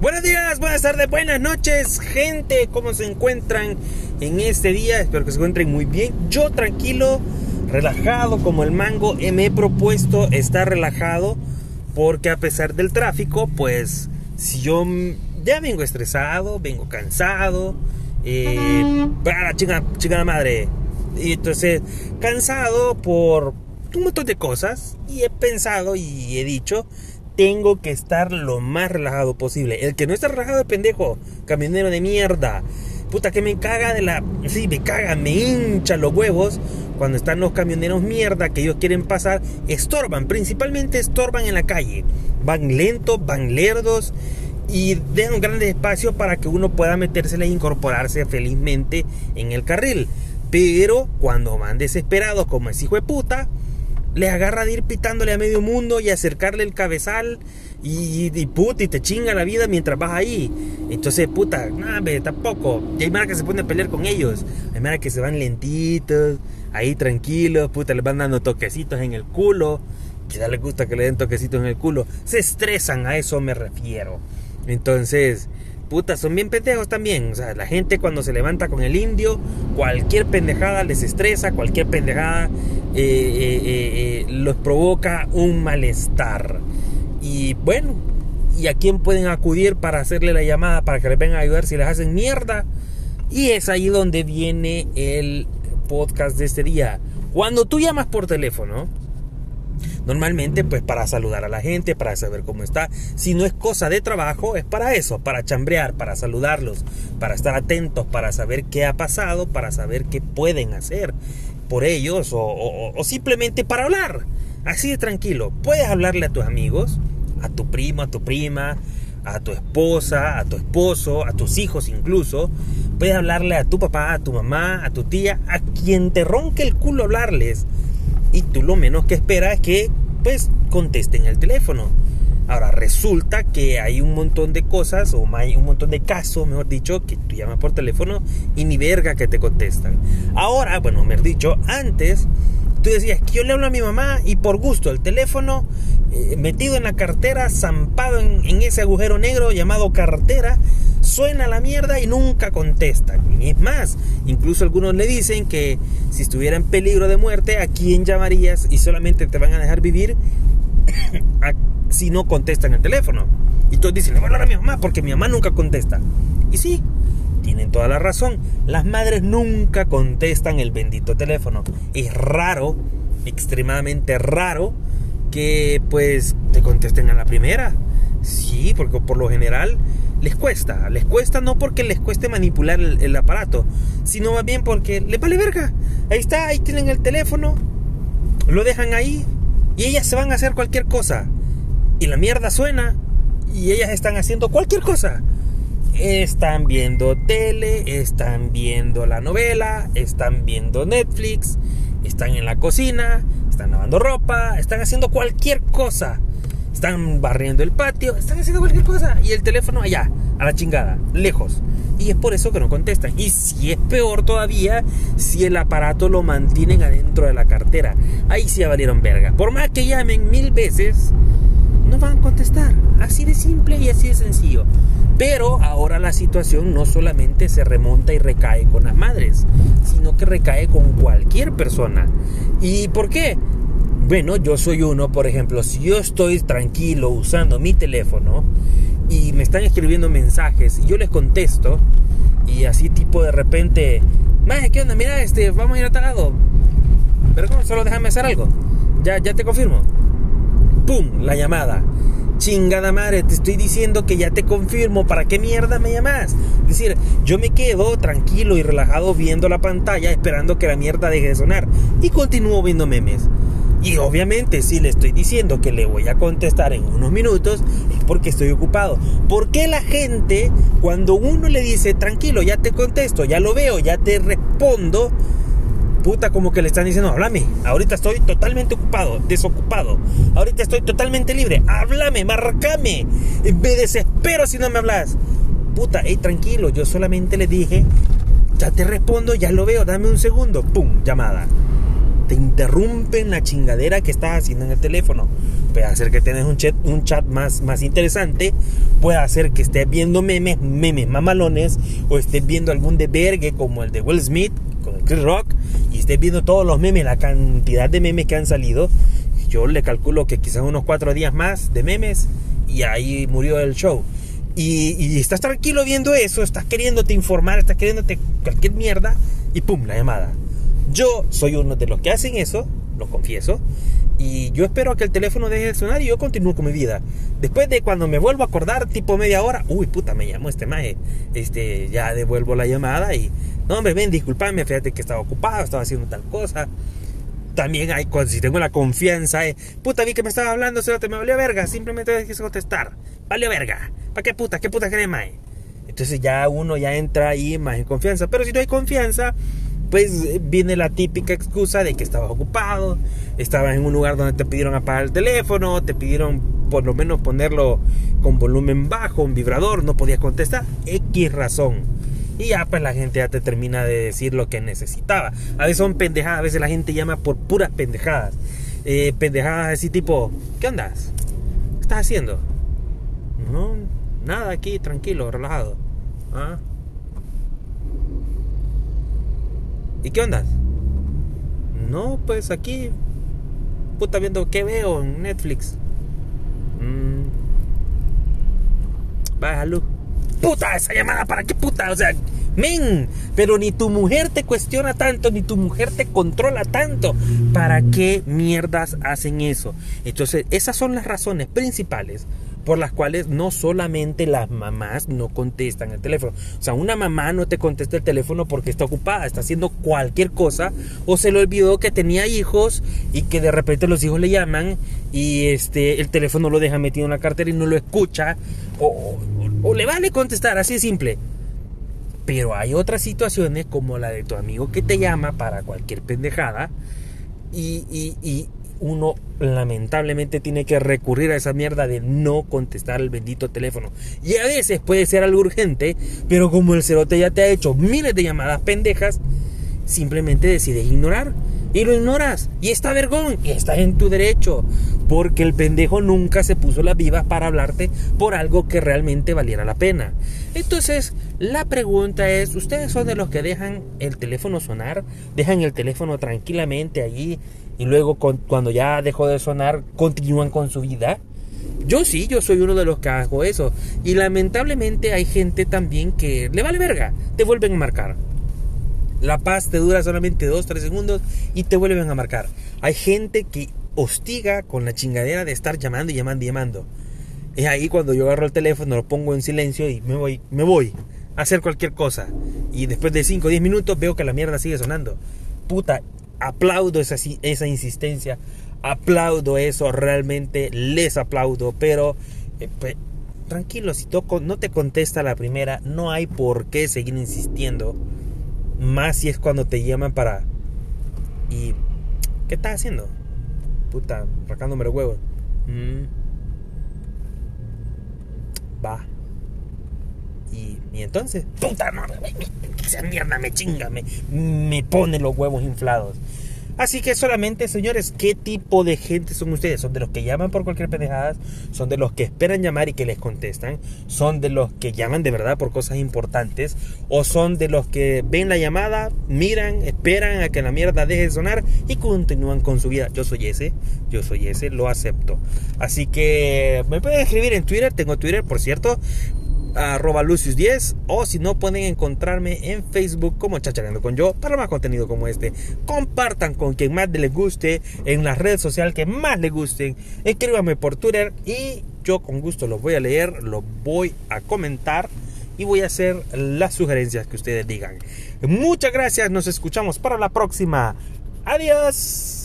Buenos días, buenas tardes, buenas noches, gente. ¿Cómo se encuentran en este día? Espero que se encuentren muy bien. Yo tranquilo, relajado como el mango. Eh, me he propuesto estar relajado porque a pesar del tráfico, pues si yo ya vengo estresado, vengo cansado, eh, para chica, chica madre. Y entonces, cansado por un montón de cosas. Y he pensado y he dicho, tengo que estar lo más relajado posible. El que no está relajado es pendejo, camionero de mierda. Puta que me caga de la... Sí, me caga, me hincha los huevos cuando están los camioneros mierda que ellos quieren pasar. Estorban, principalmente estorban en la calle. Van lentos, van lerdos y dejan un gran espacio para que uno pueda metérsela e incorporarse felizmente en el carril. Pero cuando van desesperados como es hijo de puta, le agarra de ir pitándole a medio mundo y acercarle el cabezal y, y, puta, y te chinga la vida mientras vas ahí. Entonces, puta, nada, tampoco. Y hay mara que se pone a pelear con ellos. Hay mara que se van lentitos, ahí tranquilos, puta, les van dando toquecitos en el culo. Que ya les gusta que le den toquecitos en el culo. Se estresan, a eso me refiero. Entonces, puta, son bien pendejos también. O sea, la gente cuando se levanta con el indio, cualquier pendejada les estresa, cualquier pendejada eh, eh, eh, los provoca un malestar. Y bueno, ¿y a quién pueden acudir para hacerle la llamada para que les vengan a ayudar si les hacen mierda? Y es ahí donde viene el podcast de este día. Cuando tú llamas por teléfono, Normalmente pues para saludar a la gente, para saber cómo está. Si no es cosa de trabajo, es para eso, para chambrear, para saludarlos, para estar atentos, para saber qué ha pasado, para saber qué pueden hacer por ellos o, simplemente para hablar. Así de tranquilo. Puedes hablarle a tus amigos, a tu primo, a tu prima, a tu esposa, a tu esposo, a tus hijos incluso. Puedes hablarle a tu papá, a tu mamá, a tu tía, a quien te ronque el culo hablarles y tú lo menos que esperas es que pues contesten el teléfono. Ahora resulta que hay un montón de cosas o hay un montón de casos, mejor dicho, que tú llamas por teléfono y ni verga que te contestan. Ahora, bueno, mejor dicho, antes tú decías que yo le hablo a mi mamá y por gusto el teléfono metido en la cartera, zampado en, en ese agujero negro llamado cartera, suena la mierda y nunca contesta. Y es más, incluso algunos le dicen que si estuviera en peligro de muerte, ¿a quién llamarías y solamente te van a dejar vivir si no contestan el teléfono? Y todos dicen, le voy a hablar a mi mamá porque mi mamá nunca contesta. Y sí, tienen toda la razón. Las madres nunca contestan el bendito teléfono. Es raro, extremadamente raro, que pues te contesten a la primera. Sí, porque por lo general les cuesta. Les cuesta no porque les cueste manipular el, aparato, sino más bien porque les vale verga. Ahí está, ahí tienen el teléfono, lo dejan ahí y ellas se van a hacer cualquier cosa. Y la mierda suena y ellas están haciendo cualquier cosa. Están viendo tele, están viendo la novela, están viendo Netflix, están en la cocina, están lavando ropa, están haciendo cualquier cosa están barriendo el patio, están haciendo cualquier cosa y el teléfono allá, a la chingada, lejos. Y es por eso que no contestan. Y si es peor todavía, si el aparato lo mantienen adentro de la cartera. Ahí sí ya valieron verga. Por más que llamen mil veces, no van a contestar. Así de simple y así de sencillo. Pero ahora la situación no solamente se remonta y recae con las madres, sino que recae con cualquier persona. ¿Y por qué? Bueno, yo soy uno, por ejemplo, si yo estoy tranquilo usando mi teléfono y me están escribiendo mensajes y yo les contesto y así tipo de repente, Mae, ¿qué onda? Mira, este, vamos a ir a tal lado. Pero ¿cómo? Solo déjame hacer algo. Ya, ya te confirmo. ¡Pum! La llamada. Chingada madre, te estoy diciendo que ya te confirmo. ¿Para qué mierda me llamas? Es decir, yo me quedo tranquilo y relajado viendo la pantalla esperando que la mierda deje de sonar. Y continúo viendo memes. Y obviamente si le estoy diciendo que le voy a contestar en unos minutos es porque estoy ocupado. ¿Por qué la gente cuando uno le dice tranquilo, ya te contesto, ya lo veo, ya te respondo, puta como que le están diciendo, háblame, ahorita estoy totalmente ocupado, desocupado, ahorita estoy totalmente libre, háblame, marcame, me desespero si no me hablas. Puta, hey, tranquilo, yo solamente le dije, ya te respondo, ya lo veo, dame un segundo, pum, llamada. Te interrumpen la chingadera que estás haciendo en el teléfono. puede hacer que tengas un chat, un chat más, más interesante, puede hacer que estés viendo memes, memes mamalones, o estés viendo algún de vergue como el de Will Smith Chris Rock, y estés viendo todos los memes, la cantidad de memes que han salido. Yo le calculo que quizás unos cuatro días más de memes y ahí murió el show. Y, y, estás tranquilo viendo eso, estás queriéndote informar, estás queriéndote cualquier mierda y pum, la llamada. Yo soy uno de los que hacen eso, lo confieso, y yo espero que el teléfono deje de sonar y yo continúo con mi vida. Después de cuando me vuelvo a acordar, tipo media hora, uy, puta, me llamó este maje, este, ya devuelvo la llamada y, no, hombre, ven, disculpame, fíjate que estaba ocupado, estaba haciendo tal cosa. También hay, si tengo la confianza, eh, puta, vi que me estaba hablando, se te me valió verga, simplemente quise contestar, valió verga, ¿para qué puta? ¿Qué puta crema maje? Entonces ya uno ya entra ahí más en confianza, pero si no hay confianza, pues viene la típica excusa de que estabas ocupado, estabas en un lugar donde te pidieron apagar el teléfono, te pidieron por lo menos ponerlo con volumen bajo, un vibrador, no podías contestar, X razón. Y ya pues la gente ya te termina de decir lo que necesitaba. A veces son pendejadas, a veces la gente llama por puras pendejadas. Eh, pendejadas así tipo, ¿qué andas? ¿Qué estás haciendo? No, nada aquí, tranquilo, relajado. ¿Ah? ¿Y qué onda? No, pues aquí. Puta, viendo qué veo en Netflix. Mmm. Bájalo. Puta, esa llamada, ¿para qué puta? O sea, men. Pero ni tu mujer te cuestiona tanto, ni tu mujer te controla tanto. ¿Para qué mierdas hacen eso? Entonces, esas son las razones principales por las cuales no solamente las mamás no contestan el teléfono. O sea, una mamá no te contesta el teléfono porque está ocupada, está haciendo cualquier cosa o se le olvidó que tenía hijos y que de repente los hijos le llaman y este el teléfono lo deja metido en la cartera y no lo escucha o, o, le vale contestar, así de simple. Pero hay otras situaciones como la de tu amigo que te llama para cualquier pendejada y, y, uno lamentablemente tiene que recurrir a esa mierda de no contestar el bendito teléfono. Y a veces puede ser algo urgente, pero como el cerote ya te ha hecho miles de llamadas pendejas, simplemente decides ignorar. Y lo ignoras. Y está vergón. Y estás en tu derecho. Porque el pendejo nunca se puso las vivas para hablarte por algo que realmente valiera la pena. Entonces, la pregunta es, ¿ustedes son de los que dejan el teléfono sonar? ¿Dejan el teléfono tranquilamente allí y luego cuando ya dejó de sonar continúan con su vida. Yo sí, yo soy uno de los que hago eso. Y lamentablemente hay gente también que le vale verga, te vuelven a marcar. La paz te dura solamente 2, 3 segundos y te vuelven a marcar. Hay gente que hostiga con la chingadera de estar llamando y llamando y llamando. Es ahí cuando yo agarro el teléfono, lo pongo en silencio y me voy, me voy a hacer cualquier cosa. Y después de 5 o 10 minutos veo que la mierda sigue sonando. Puta, aplaudo esa, esa insistencia, aplaudo eso, realmente les aplaudo, pero eh, pues, tranquilo, si toco, no te contesta la primera, no hay por qué seguir insistiendo, más si es cuando te llaman para... ¿Y qué estás haciendo? Puta, racándome los huevos. Mm. Va. Y, y, entonces, puta madre, esa mierda me chinga, me, me pone los huevos inflados. Así que solamente, señores, ¿qué tipo de gente son ustedes? ¿Son de los que llaman por cualquier pendejada? ¿Son de los que esperan llamar y que les contestan? ¿Son de los que llaman de verdad por cosas importantes? ¿O son de los que ven la llamada, miran, esperan a que la mierda deje de sonar y continúan con su vida? Yo soy ese, yo soy ese, lo acepto. Así que me pueden escribir en Twitter, tengo Twitter, por cierto arroba Lucius10 o si no pueden encontrarme en Facebook como Chacharando con yo para más contenido como este. Compartan con quien más les guste en la red social que más les gusten. Escríbanme por Twitter y yo con gusto los voy a leer, los voy a comentar y voy a hacer las sugerencias que ustedes digan. Muchas gracias, nos escuchamos para la próxima. Adiós.